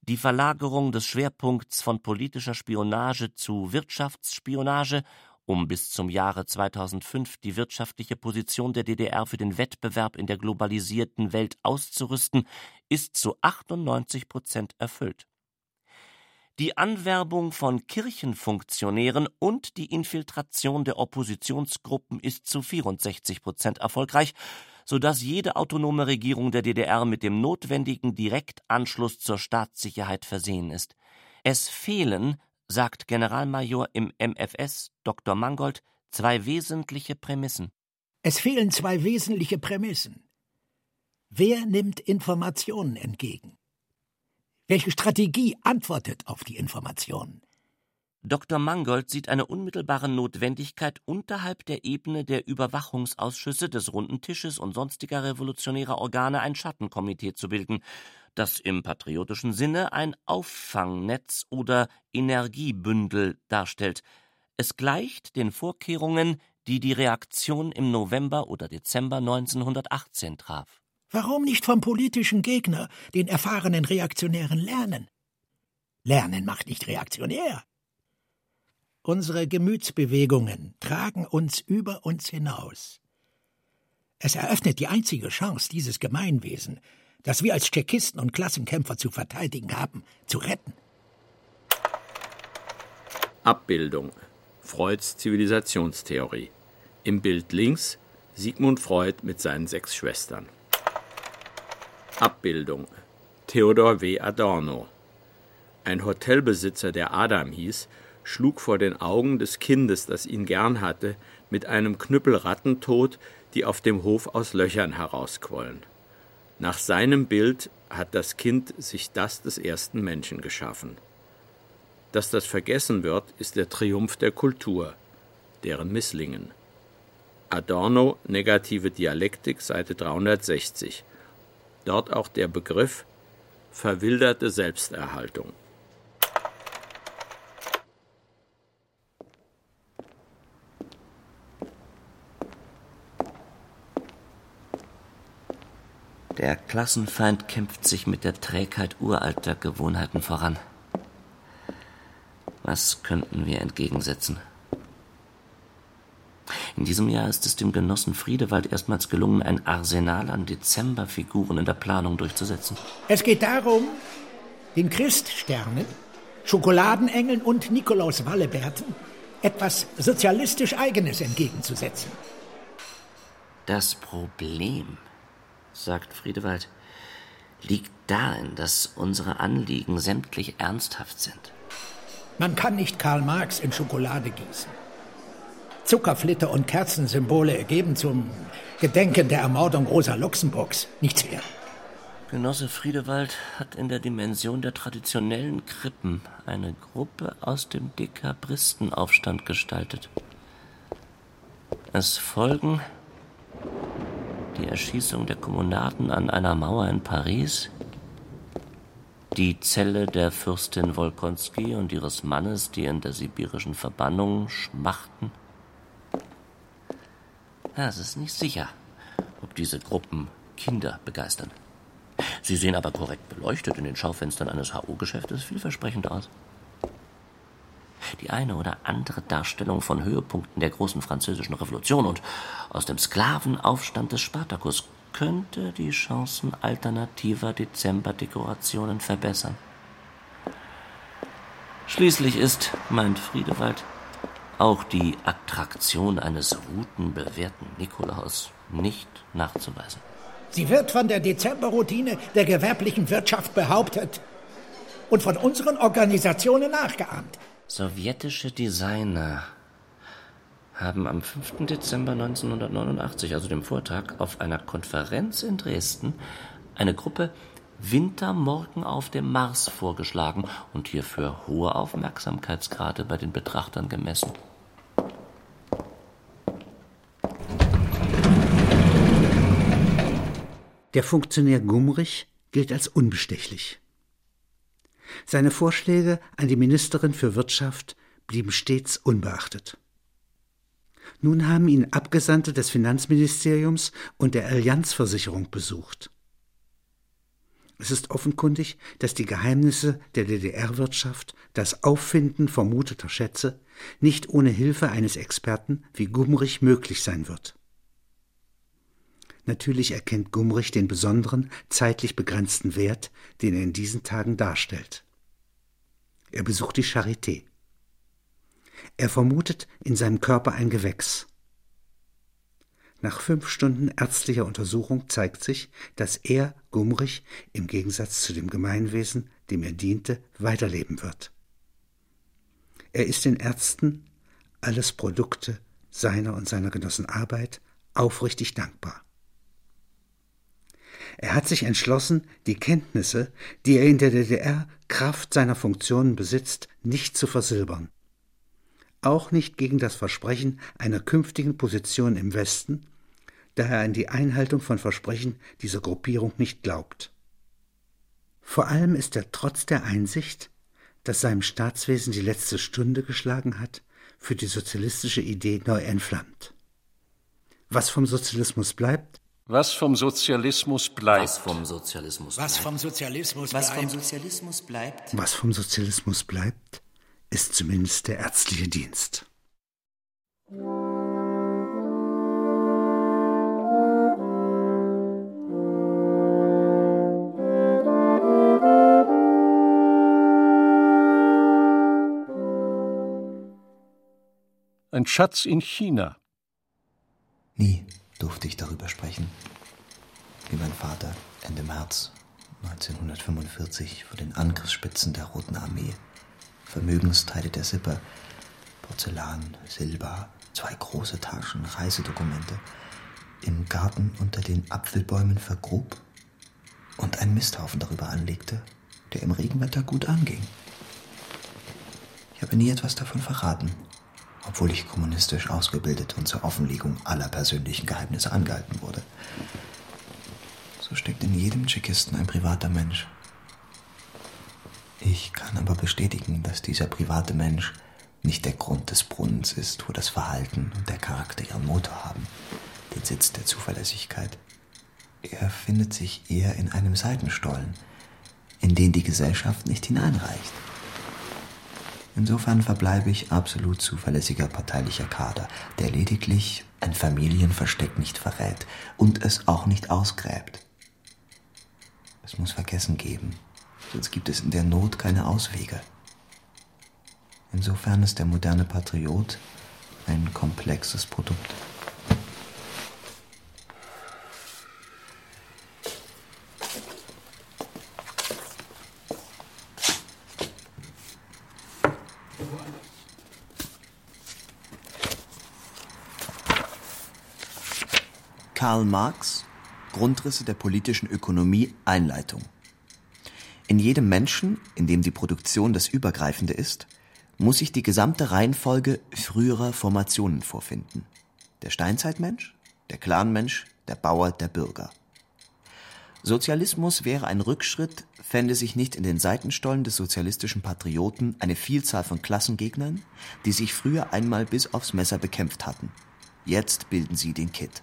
Die Verlagerung des Schwerpunkts von politischer Spionage zu Wirtschaftsspionage um bis zum Jahre 2005 die wirtschaftliche Position der DDR für den Wettbewerb in der globalisierten Welt auszurüsten, ist zu 98 Prozent erfüllt. Die Anwerbung von Kirchenfunktionären und die Infiltration der Oppositionsgruppen ist zu 64 Prozent erfolgreich, so dass jede autonome Regierung der DDR mit dem notwendigen Direktanschluss zur Staatssicherheit versehen ist. Es fehlen sagt Generalmajor im MFS Dr. Mangold zwei wesentliche Prämissen. Es fehlen zwei wesentliche Prämissen. Wer nimmt Informationen entgegen? Welche Strategie antwortet auf die Informationen? Dr. Mangold sieht eine unmittelbare Notwendigkeit, unterhalb der Ebene der Überwachungsausschüsse des Runden Tisches und sonstiger revolutionärer Organe ein Schattenkomitee zu bilden, das im patriotischen Sinne ein Auffangnetz oder Energiebündel darstellt. Es gleicht den Vorkehrungen, die die Reaktion im November oder Dezember 1918 traf. Warum nicht vom politischen Gegner, den erfahrenen Reaktionären, lernen? Lernen macht nicht reaktionär. Unsere Gemütsbewegungen tragen uns über uns hinaus. Es eröffnet die einzige Chance, dieses Gemeinwesen, das wir als Tschechisten und Klassenkämpfer zu verteidigen haben, zu retten. Abbildung Freuds Zivilisationstheorie. Im Bild links Sigmund Freud mit seinen sechs Schwestern. Abbildung Theodor W. Adorno. Ein Hotelbesitzer, der Adam hieß, schlug vor den Augen des Kindes, das ihn gern hatte, mit einem Knüppel Ratten tot, die auf dem Hof aus Löchern herausquollen. Nach seinem Bild hat das Kind sich das des ersten Menschen geschaffen. Dass das vergessen wird, ist der Triumph der Kultur, deren Misslingen. Adorno, Negative Dialektik, Seite 360. Dort auch der Begriff verwilderte Selbsterhaltung. Der Klassenfeind kämpft sich mit der Trägheit uralter Gewohnheiten voran. Was könnten wir entgegensetzen? In diesem Jahr ist es dem Genossen Friedewald erstmals gelungen, ein Arsenal an Dezemberfiguren in der Planung durchzusetzen. Es geht darum, den Christsternen, Schokoladenengeln und Nikolaus Wallebärten etwas sozialistisch Eigenes entgegenzusetzen. Das Problem, sagt Friedewald, liegt darin, dass unsere Anliegen sämtlich ernsthaft sind. Man kann nicht Karl Marx in Schokolade gießen. Zuckerflitter und Kerzensymbole ergeben zum Gedenken der Ermordung Rosa Luxemburgs nichts mehr. Genosse Friedewald hat in der Dimension der traditionellen Krippen eine Gruppe aus dem Dekabristenaufstand gestaltet. Es folgen die Erschießung der Kommunaten an einer Mauer in Paris, die Zelle der Fürstin Wolkonski und ihres Mannes, die in der sibirischen Verbannung schmachten. Ja, es ist nicht sicher, ob diese Gruppen Kinder begeistern. Sie sehen aber korrekt beleuchtet in den Schaufenstern eines HO-Geschäftes vielversprechend aus. Die eine oder andere Darstellung von Höhepunkten der großen französischen Revolution und aus dem Sklavenaufstand des Spartacus könnte die Chancen alternativer Dezemberdekorationen verbessern. Schließlich ist, meint Friedewald, auch die Attraktion eines routenbewährten Nikolaus nicht nachzuweisen. Sie wird von der Dezemberroutine der gewerblichen Wirtschaft behauptet und von unseren Organisationen nachgeahmt. Sowjetische Designer haben am 5. Dezember 1989, also dem Vortag, auf einer Konferenz in Dresden eine Gruppe Wintermorgen auf dem Mars vorgeschlagen und hierfür hohe Aufmerksamkeitsgrade bei den Betrachtern gemessen. Der Funktionär Gumrich gilt als unbestechlich. Seine Vorschläge an die Ministerin für Wirtschaft blieben stets unbeachtet. Nun haben ihn Abgesandte des Finanzministeriums und der Allianzversicherung besucht. Es ist offenkundig, dass die Geheimnisse der DDR-Wirtschaft, das Auffinden vermuteter Schätze, nicht ohne Hilfe eines Experten wie Gumrich möglich sein wird. Natürlich erkennt Gumrich den besonderen, zeitlich begrenzten Wert, den er in diesen Tagen darstellt. Er besucht die Charité. Er vermutet in seinem Körper ein Gewächs. Nach fünf Stunden ärztlicher Untersuchung zeigt sich, dass er, Gumrich, im Gegensatz zu dem Gemeinwesen, dem er diente, weiterleben wird. Er ist den Ärzten, alles Produkte seiner und seiner Genossen Arbeit, aufrichtig dankbar. Er hat sich entschlossen, die Kenntnisse, die er in der DDR Kraft seiner Funktionen besitzt, nicht zu versilbern. Auch nicht gegen das Versprechen einer künftigen Position im Westen, da er an die Einhaltung von Versprechen dieser Gruppierung nicht glaubt. Vor allem ist er trotz der Einsicht, dass seinem Staatswesen die letzte Stunde geschlagen hat, für die sozialistische Idee neu entflammt. Was vom Sozialismus bleibt, was vom Sozialismus bleibt. Was vom Sozialismus bleibt. Was vom Sozialismus Was vom bleibt. Sozialismus bleibt. was vom Sozialismus bleibt, ist zumindest der ärztliche Dienst. Ein Schatz in China. Nie durfte ich darüber sprechen, wie mein Vater Ende März 1945 vor den Angriffsspitzen der Roten Armee Vermögensteile der Sippe, Porzellan, Silber, zwei große Taschen, Reisedokumente im Garten unter den Apfelbäumen vergrub und einen Misthaufen darüber anlegte, der im Regenwetter gut anging. Ich habe nie etwas davon verraten, obwohl ich kommunistisch ausgebildet und zur Offenlegung aller persönlichen Geheimnisse angehalten wurde. So steckt in jedem Tschechisten ein privater Mensch. Ich kann aber bestätigen, dass dieser private Mensch nicht der Grund des Brunnens ist, wo das Verhalten und der Charakter ihren Motor haben, den Sitz der Zuverlässigkeit. Er findet sich eher in einem Seitenstollen, in den die Gesellschaft nicht hineinreicht. Insofern verbleibe ich absolut zuverlässiger parteilicher Kader, der lediglich ein Familienversteck nicht verrät und es auch nicht ausgräbt. Es muss Vergessen geben, sonst gibt es in der Not keine Auswege. Insofern ist der moderne Patriot ein komplexes Produkt. Karl Marx Grundrisse der politischen Ökonomie Einleitung In jedem Menschen, in dem die Produktion das Übergreifende ist, muss sich die gesamte Reihenfolge früherer Formationen vorfinden. Der Steinzeitmensch, der Clanmensch, der Bauer, der Bürger. Sozialismus wäre ein Rückschritt, fände sich nicht in den Seitenstollen des sozialistischen Patrioten eine Vielzahl von Klassengegnern, die sich früher einmal bis aufs Messer bekämpft hatten. Jetzt bilden sie den Kitt.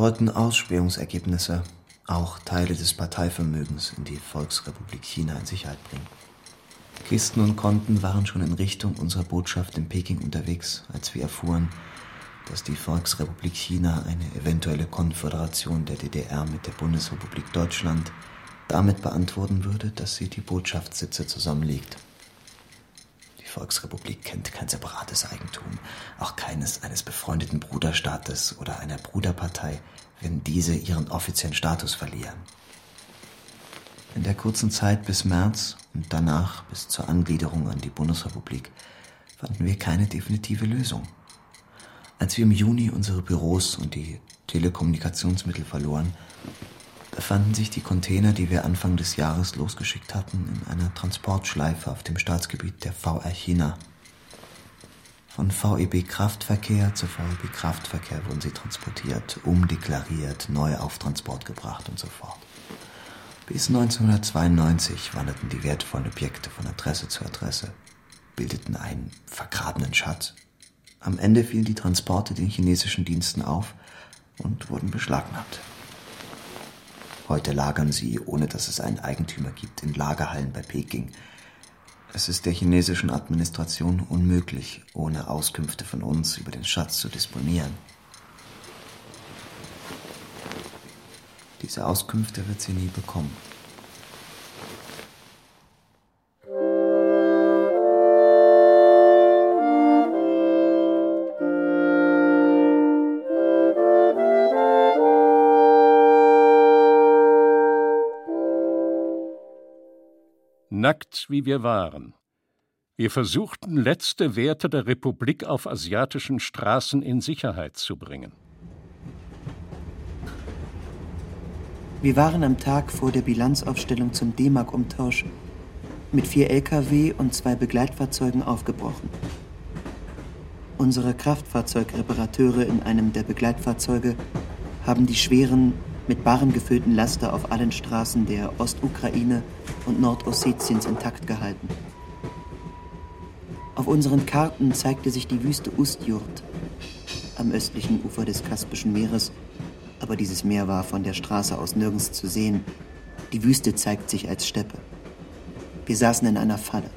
Wollten Ausspähungsergebnisse, auch Teile des Parteivermögens in die Volksrepublik China in Sicherheit bringen. Kisten und Konten waren schon in Richtung unserer Botschaft in Peking unterwegs, als wir erfuhren, dass die Volksrepublik China eine eventuelle Konföderation der DDR mit der Bundesrepublik Deutschland damit beantworten würde, dass sie die Botschaftssitze zusammenlegt. Die Volksrepublik kennt kein separates Eigentum, auch keines eines befreundeten Bruderstaates oder einer Bruderpartei, wenn diese ihren offiziellen Status verlieren. In der kurzen Zeit bis März und danach bis zur Angliederung an die Bundesrepublik fanden wir keine definitive Lösung. Als wir im Juni unsere Büros und die Telekommunikationsmittel verloren, befanden sich die Container, die wir Anfang des Jahres losgeschickt hatten, in einer Transportschleife auf dem Staatsgebiet der VR China. Von VEB Kraftverkehr zu VEB Kraftverkehr wurden sie transportiert, umdeklariert, neu auf Transport gebracht und so fort. Bis 1992 wanderten die wertvollen Objekte von Adresse zu Adresse, bildeten einen vergrabenen Schatz. Am Ende fielen die Transporte den chinesischen Diensten auf und wurden beschlagnahmt. Heute lagern sie, ohne dass es einen Eigentümer gibt, in Lagerhallen bei Peking. Es ist der chinesischen Administration unmöglich, ohne Auskünfte von uns über den Schatz zu disponieren. Diese Auskünfte wird sie nie bekommen. Nackt wie wir waren. Wir versuchten, letzte Werte der Republik auf asiatischen Straßen in Sicherheit zu bringen. Wir waren am Tag vor der Bilanzaufstellung zum D-Mark-Umtausch mit vier Lkw und zwei Begleitfahrzeugen aufgebrochen. Unsere Kraftfahrzeugreparateure in einem der Begleitfahrzeuge haben die schweren, mit Barren gefüllten Laster auf allen Straßen der Ostukraine und Nordossetiens intakt gehalten. Auf unseren Karten zeigte sich die Wüste Ustjurt am östlichen Ufer des Kaspischen Meeres, aber dieses Meer war von der Straße aus nirgends zu sehen. Die Wüste zeigt sich als Steppe. Wir saßen in einer Falle.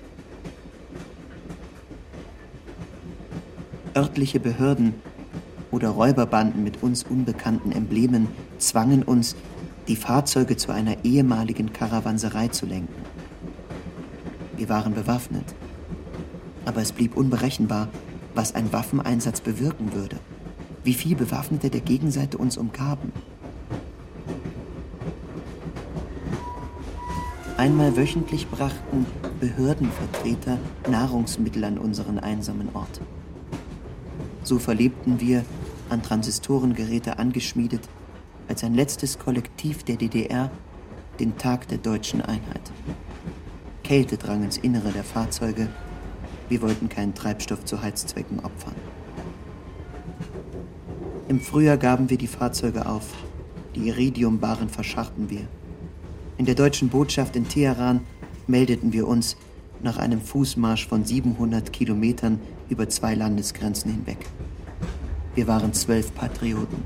Örtliche Behörden oder Räuberbanden mit uns unbekannten Emblemen zwangen uns, die Fahrzeuge zu einer ehemaligen Karawanserei zu lenken. Wir waren bewaffnet, aber es blieb unberechenbar, was ein Waffeneinsatz bewirken würde, wie viel Bewaffnete der Gegenseite uns umgaben. Einmal wöchentlich brachten Behördenvertreter Nahrungsmittel an unseren einsamen Ort. So verlebten wir, an Transistorengeräte angeschmiedet, als ein letztes Kollektiv der DDR den Tag der deutschen Einheit. Kälte drang ins Innere der Fahrzeuge. Wir wollten keinen Treibstoff zu Heizzwecken opfern. Im Frühjahr gaben wir die Fahrzeuge auf. Die Iridiumbaren verscharrten wir. In der deutschen Botschaft in Teheran meldeten wir uns nach einem Fußmarsch von 700 Kilometern über zwei Landesgrenzen hinweg. Wir waren zwölf Patrioten.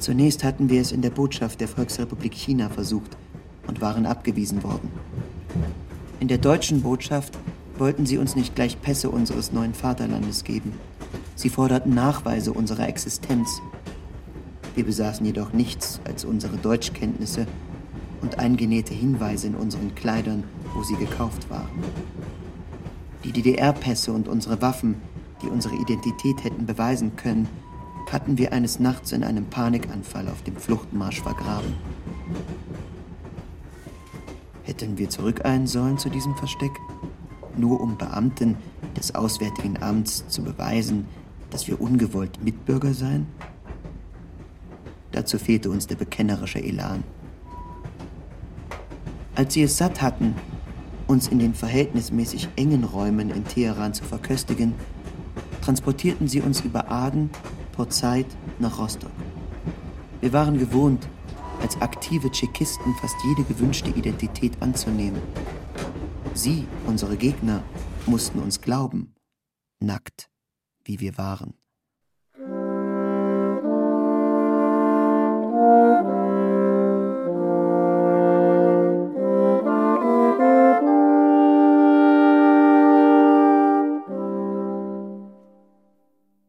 Zunächst hatten wir es in der Botschaft der Volksrepublik China versucht und waren abgewiesen worden. In der deutschen Botschaft wollten sie uns nicht gleich Pässe unseres neuen Vaterlandes geben. Sie forderten Nachweise unserer Existenz. Wir besaßen jedoch nichts als unsere Deutschkenntnisse und eingenähte Hinweise in unseren Kleidern, wo sie gekauft waren. Die DDR-Pässe und unsere Waffen, die unsere Identität hätten beweisen können, hatten wir eines Nachts in einem Panikanfall auf dem Fluchtmarsch vergraben. Hätten wir zurückeilen sollen zu diesem Versteck? Nur um Beamten des Auswärtigen Amts zu beweisen, dass wir ungewollt Mitbürger seien? Dazu fehlte uns der bekennerische Elan. Als sie es satt hatten, uns in den verhältnismäßig engen Räumen in Teheran zu verköstigen, transportierten sie uns über Aden, Port Said nach Rostock. Wir waren gewohnt, als aktive Tschechisten fast jede gewünschte Identität anzunehmen. Sie, unsere Gegner, mussten uns glauben, nackt, wie wir waren.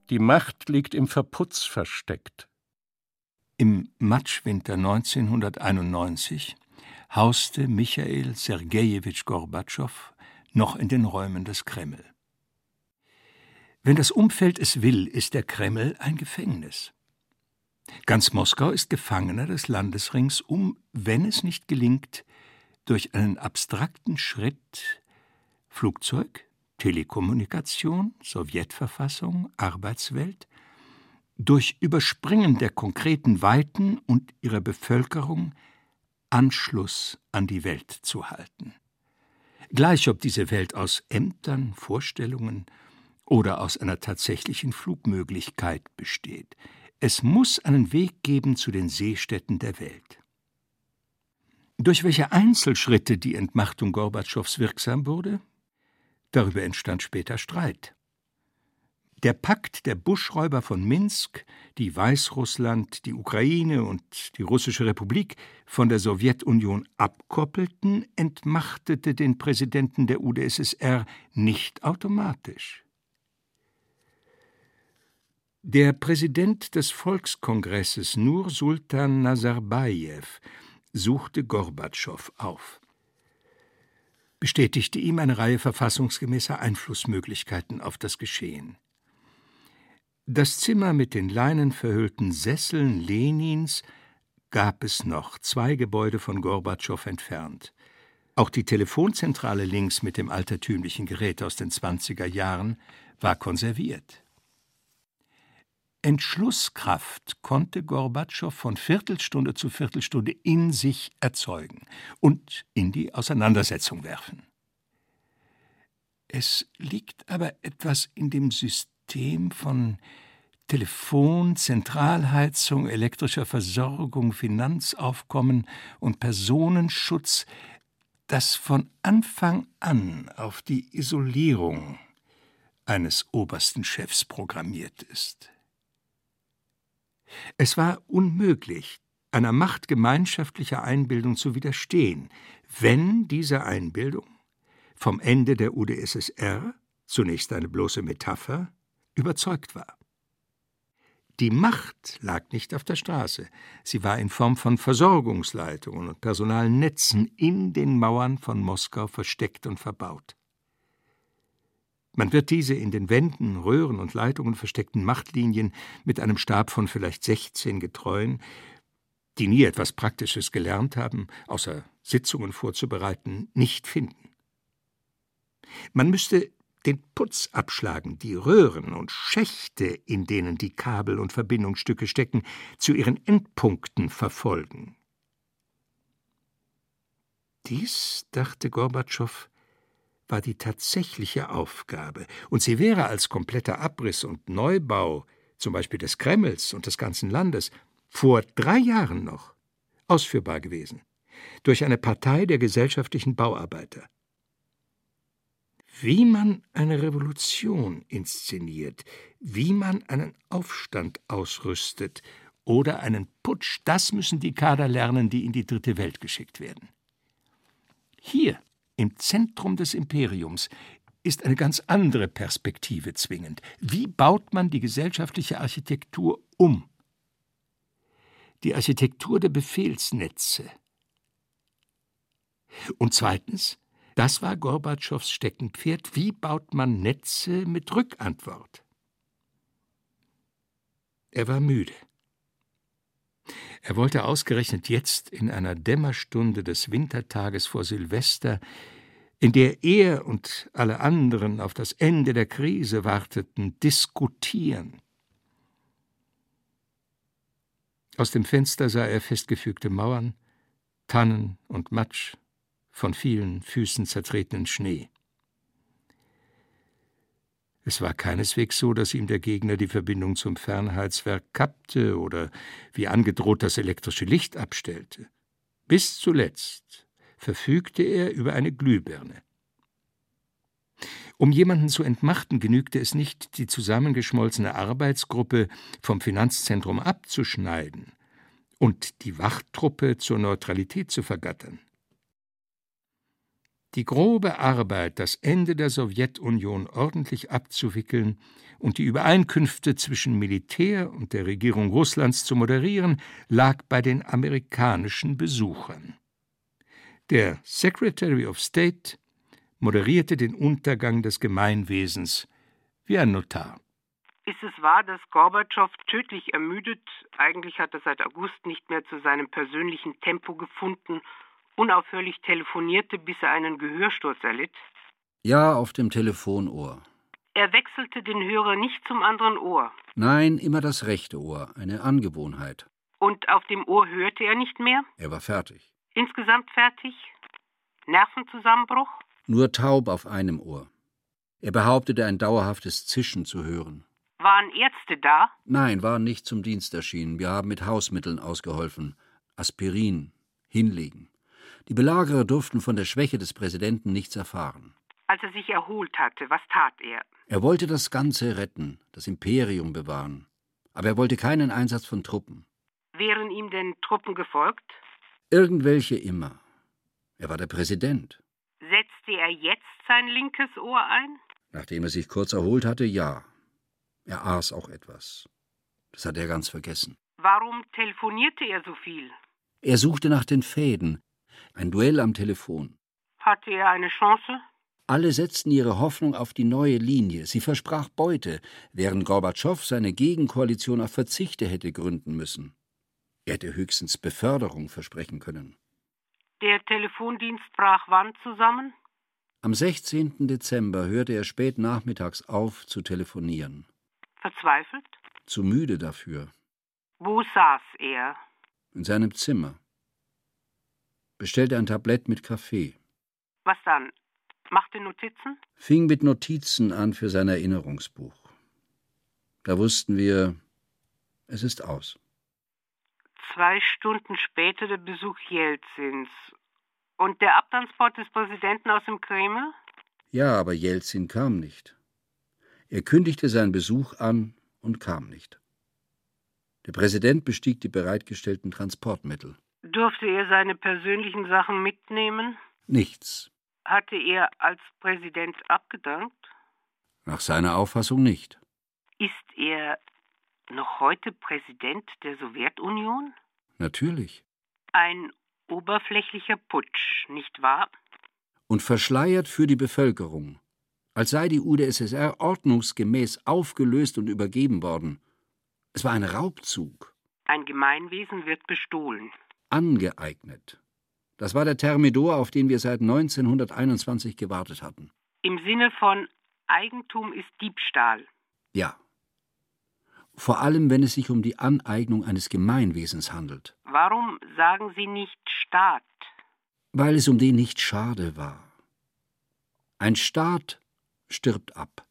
Die Macht liegt im Verputz versteckt. Im Matschwinter 1991 hauste Michail Sergejewitsch Gorbatschow noch in den Räumen des Kreml. Wenn das Umfeld es will, ist der Kreml ein Gefängnis. Ganz Moskau ist Gefangener des Landesrings um, wenn es nicht gelingt, durch einen abstrakten Schritt Flugzeug, Telekommunikation, Sowjetverfassung, Arbeitswelt, durch Überspringen der konkreten Weiten und ihrer Bevölkerung Anschluss an die Welt zu halten. Gleich ob diese Welt aus Ämtern, Vorstellungen oder aus einer tatsächlichen Flugmöglichkeit besteht, es muss einen Weg geben zu den Seestädten der Welt. Durch welche Einzelschritte die Entmachtung Gorbatschows wirksam wurde, Darüber entstand später Streit. Der Pakt der Buschräuber von Minsk, die Weißrussland, die Ukraine und die Russische Republik von der Sowjetunion abkoppelten, entmachtete den Präsidenten der UdSSR nicht automatisch. Der Präsident des Volkskongresses Nur Sultan Nazarbajew suchte Gorbatschow auf bestätigte ihm eine Reihe verfassungsgemäßer Einflussmöglichkeiten auf das Geschehen. Das Zimmer mit den leinenverhüllten Sesseln Lenins gab es noch, zwei Gebäude von Gorbatschow entfernt. Auch die Telefonzentrale links mit dem altertümlichen Gerät aus den 20er Jahren war konserviert. Entschlusskraft konnte Gorbatschow von Viertelstunde zu Viertelstunde in sich erzeugen und in die Auseinandersetzung werfen. Es liegt aber etwas in dem System von Telefon, Zentralheizung, elektrischer Versorgung, Finanzaufkommen und Personenschutz, das von Anfang an auf die Isolierung eines obersten Chefs programmiert ist. Es war unmöglich, einer Macht gemeinschaftlicher Einbildung zu widerstehen, wenn diese Einbildung vom Ende der UdSSR, zunächst eine bloße Metapher, überzeugt war. Die Macht lag nicht auf der Straße, sie war in Form von Versorgungsleitungen und Personalnetzen in den Mauern von Moskau versteckt und verbaut. Man wird diese in den Wänden, Röhren und Leitungen versteckten Machtlinien mit einem Stab von vielleicht 16 Getreuen, die nie etwas Praktisches gelernt haben, außer Sitzungen vorzubereiten, nicht finden. Man müsste den Putz abschlagen, die Röhren und Schächte, in denen die Kabel und Verbindungsstücke stecken, zu ihren Endpunkten verfolgen. Dies, dachte Gorbatschow, war die tatsächliche Aufgabe, und sie wäre als kompletter Abriss und Neubau, zum Beispiel des Kremls und des ganzen Landes, vor drei Jahren noch ausführbar gewesen, durch eine Partei der gesellschaftlichen Bauarbeiter. Wie man eine Revolution inszeniert, wie man einen Aufstand ausrüstet oder einen Putsch, das müssen die Kader lernen, die in die dritte Welt geschickt werden. Hier, im Zentrum des Imperiums, ist eine ganz andere Perspektive zwingend. Wie baut man die gesellschaftliche Architektur um? Die Architektur der Befehlsnetze. Und zweitens, das war Gorbatschows Steckenpferd, wie baut man Netze mit Rückantwort? Er war müde. Er wollte ausgerechnet jetzt in einer Dämmerstunde des Wintertages vor Silvester, in der er und alle anderen auf das Ende der Krise warteten, diskutieren. Aus dem Fenster sah er festgefügte Mauern, Tannen und Matsch, von vielen Füßen zertretenen Schnee. Es war keineswegs so, dass ihm der Gegner die Verbindung zum Fernheitswerk kappte oder wie angedroht das elektrische Licht abstellte. Bis zuletzt verfügte er über eine Glühbirne. Um jemanden zu entmachten, genügte es nicht, die zusammengeschmolzene Arbeitsgruppe vom Finanzzentrum abzuschneiden und die Wachtruppe zur Neutralität zu vergattern. Die grobe Arbeit, das Ende der Sowjetunion ordentlich abzuwickeln und die Übereinkünfte zwischen Militär und der Regierung Russlands zu moderieren, lag bei den amerikanischen Besuchern. Der Secretary of State moderierte den Untergang des Gemeinwesens wie ein Notar. Ist es wahr, dass Gorbatschow tödlich ermüdet, eigentlich hat er seit August nicht mehr zu seinem persönlichen Tempo gefunden unaufhörlich telefonierte, bis er einen Gehörsturz erlitt? Ja, auf dem Telefonohr. Er wechselte den Hörer nicht zum anderen Ohr. Nein, immer das rechte Ohr, eine Angewohnheit. Und auf dem Ohr hörte er nicht mehr? Er war fertig. Insgesamt fertig? Nervenzusammenbruch? Nur taub auf einem Ohr. Er behauptete, ein dauerhaftes Zischen zu hören. Waren Ärzte da? Nein, waren nicht zum Dienst erschienen. Wir haben mit Hausmitteln ausgeholfen. Aspirin, hinlegen. Die Belagerer durften von der Schwäche des Präsidenten nichts erfahren. Als er sich erholt hatte, was tat er? Er wollte das Ganze retten, das Imperium bewahren. Aber er wollte keinen Einsatz von Truppen. Wären ihm denn Truppen gefolgt? Irgendwelche immer. Er war der Präsident. Setzte er jetzt sein linkes Ohr ein? Nachdem er sich kurz erholt hatte, ja. Er aß auch etwas. Das hat er ganz vergessen. Warum telefonierte er so viel? Er suchte nach den Fäden, ein Duell am Telefon. Hatte er eine Chance? Alle setzten ihre Hoffnung auf die neue Linie. Sie versprach Beute, während Gorbatschow seine Gegenkoalition auf Verzichte hätte gründen müssen. Er hätte höchstens Beförderung versprechen können. Der Telefondienst brach wann zusammen? Am 16. Dezember hörte er spät nachmittags auf zu telefonieren. Verzweifelt? Zu müde dafür. Wo saß er? In seinem Zimmer bestellte ein Tablett mit Kaffee. Was dann? Machte Notizen? Fing mit Notizen an für sein Erinnerungsbuch. Da wussten wir, es ist aus. Zwei Stunden später der Besuch Jelzins. Und der Abtransport des Präsidenten aus dem Kreml? Ja, aber Jelzin kam nicht. Er kündigte seinen Besuch an und kam nicht. Der Präsident bestieg die bereitgestellten Transportmittel. Durfte er seine persönlichen Sachen mitnehmen? Nichts. Hatte er als Präsident abgedankt? Nach seiner Auffassung nicht. Ist er noch heute Präsident der Sowjetunion? Natürlich. Ein oberflächlicher Putsch, nicht wahr? Und verschleiert für die Bevölkerung, als sei die UdSSR ordnungsgemäß aufgelöst und übergeben worden. Es war ein Raubzug. Ein Gemeinwesen wird bestohlen angeeignet. Das war der Thermidor, auf den wir seit 1921 gewartet hatten. Im Sinne von Eigentum ist Diebstahl. Ja. Vor allem, wenn es sich um die Aneignung eines Gemeinwesens handelt. Warum sagen Sie nicht Staat? Weil es um den nicht schade war. Ein Staat stirbt ab,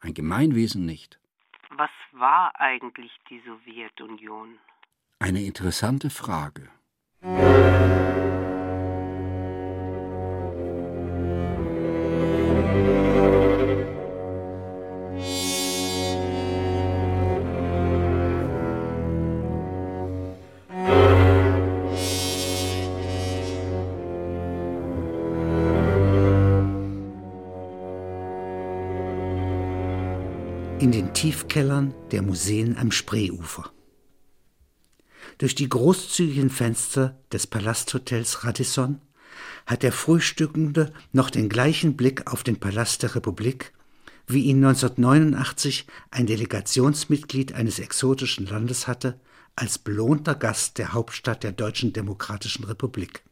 ein Gemeinwesen nicht. Was war eigentlich die Sowjetunion? Eine interessante Frage in den Tiefkellern der Museen am Spreeufer. Durch die großzügigen Fenster des Palasthotels Radisson hat der Frühstückende noch den gleichen Blick auf den Palast der Republik, wie ihn 1989 ein Delegationsmitglied eines exotischen Landes hatte, als belohnter Gast der Hauptstadt der Deutschen Demokratischen Republik.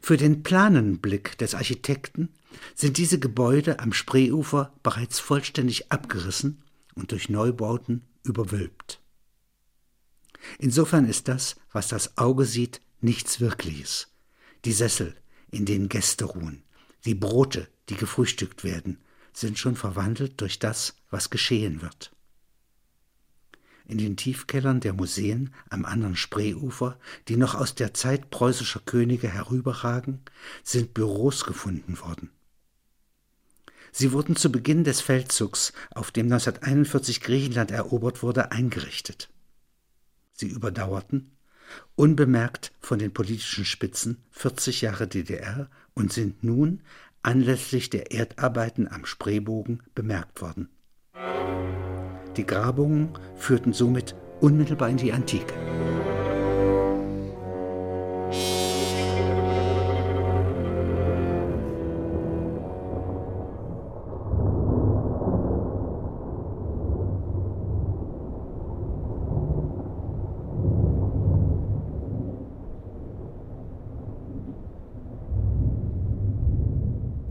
Für den planenden Blick des Architekten sind diese Gebäude am Spreeufer bereits vollständig abgerissen und durch Neubauten überwölbt. Insofern ist das, was das Auge sieht, nichts Wirkliches. Die Sessel, in denen Gäste ruhen, die Brote, die gefrühstückt werden, sind schon verwandelt durch das, was geschehen wird. In den Tiefkellern der Museen am anderen Spreeufer, die noch aus der Zeit preußischer Könige herüberragen, sind Büros gefunden worden. Sie wurden zu Beginn des Feldzugs, auf dem 1941 Griechenland erobert wurde, eingerichtet. Sie überdauerten, unbemerkt von den politischen Spitzen, 40 Jahre DDR und sind nun anlässlich der Erdarbeiten am Spreebogen bemerkt worden. Die Grabungen führten somit unmittelbar in die Antike.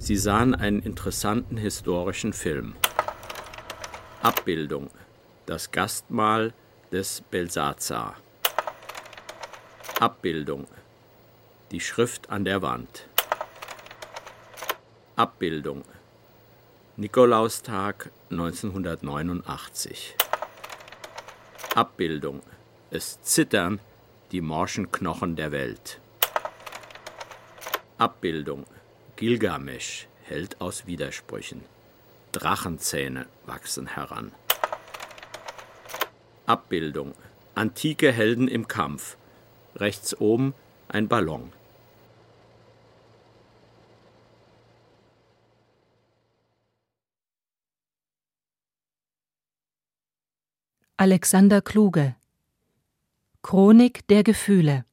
Sie sahen einen interessanten historischen Film. Abbildung Das Gastmahl des Belsazar. Abbildung Die Schrift an der Wand. Abbildung Nikolaustag 1989. Abbildung Es zittern die morschen Knochen der Welt. Abbildung Gilgamesch hält aus Widersprüchen. Drachenzähne wachsen heran. Abbildung. Antike Helden im Kampf. Rechts oben ein Ballon. Alexander Kluge Chronik der Gefühle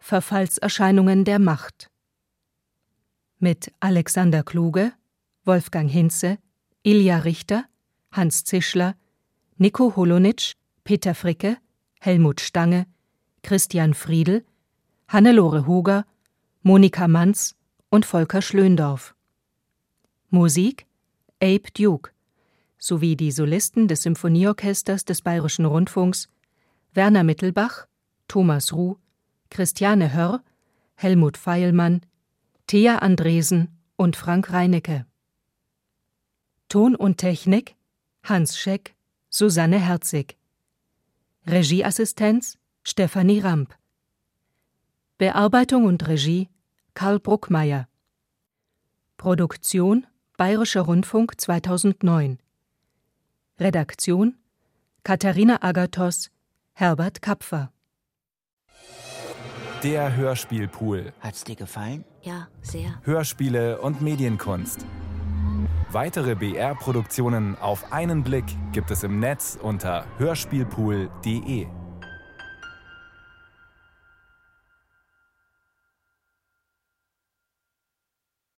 Verfallserscheinungen der Macht mit Alexander Kluge, Wolfgang Hinze, Ilja Richter, Hans Zischler, Nico Holonitsch, Peter Fricke, Helmut Stange, Christian Friedel, Hannelore Huger, Monika Manz und Volker Schlöndorf. Musik Abe Duke sowie die Solisten des Symphonieorchesters des Bayerischen Rundfunks Werner Mittelbach, Thomas Ruh, Christiane Hörr, Helmut Feilmann, Thea Andresen und Frank Reinecke. Ton und Technik Hans Scheck, Susanne Herzig. Regieassistenz Stefanie Ramp. Bearbeitung und Regie Karl Bruckmeier. Produktion Bayerischer Rundfunk 2009. Redaktion Katharina Agathos, Herbert Kapfer. Der Hörspielpool. Hat's dir gefallen? Ja, sehr. Hörspiele und Medienkunst. Weitere BR-Produktionen auf einen Blick gibt es im Netz unter hörspielpool.de.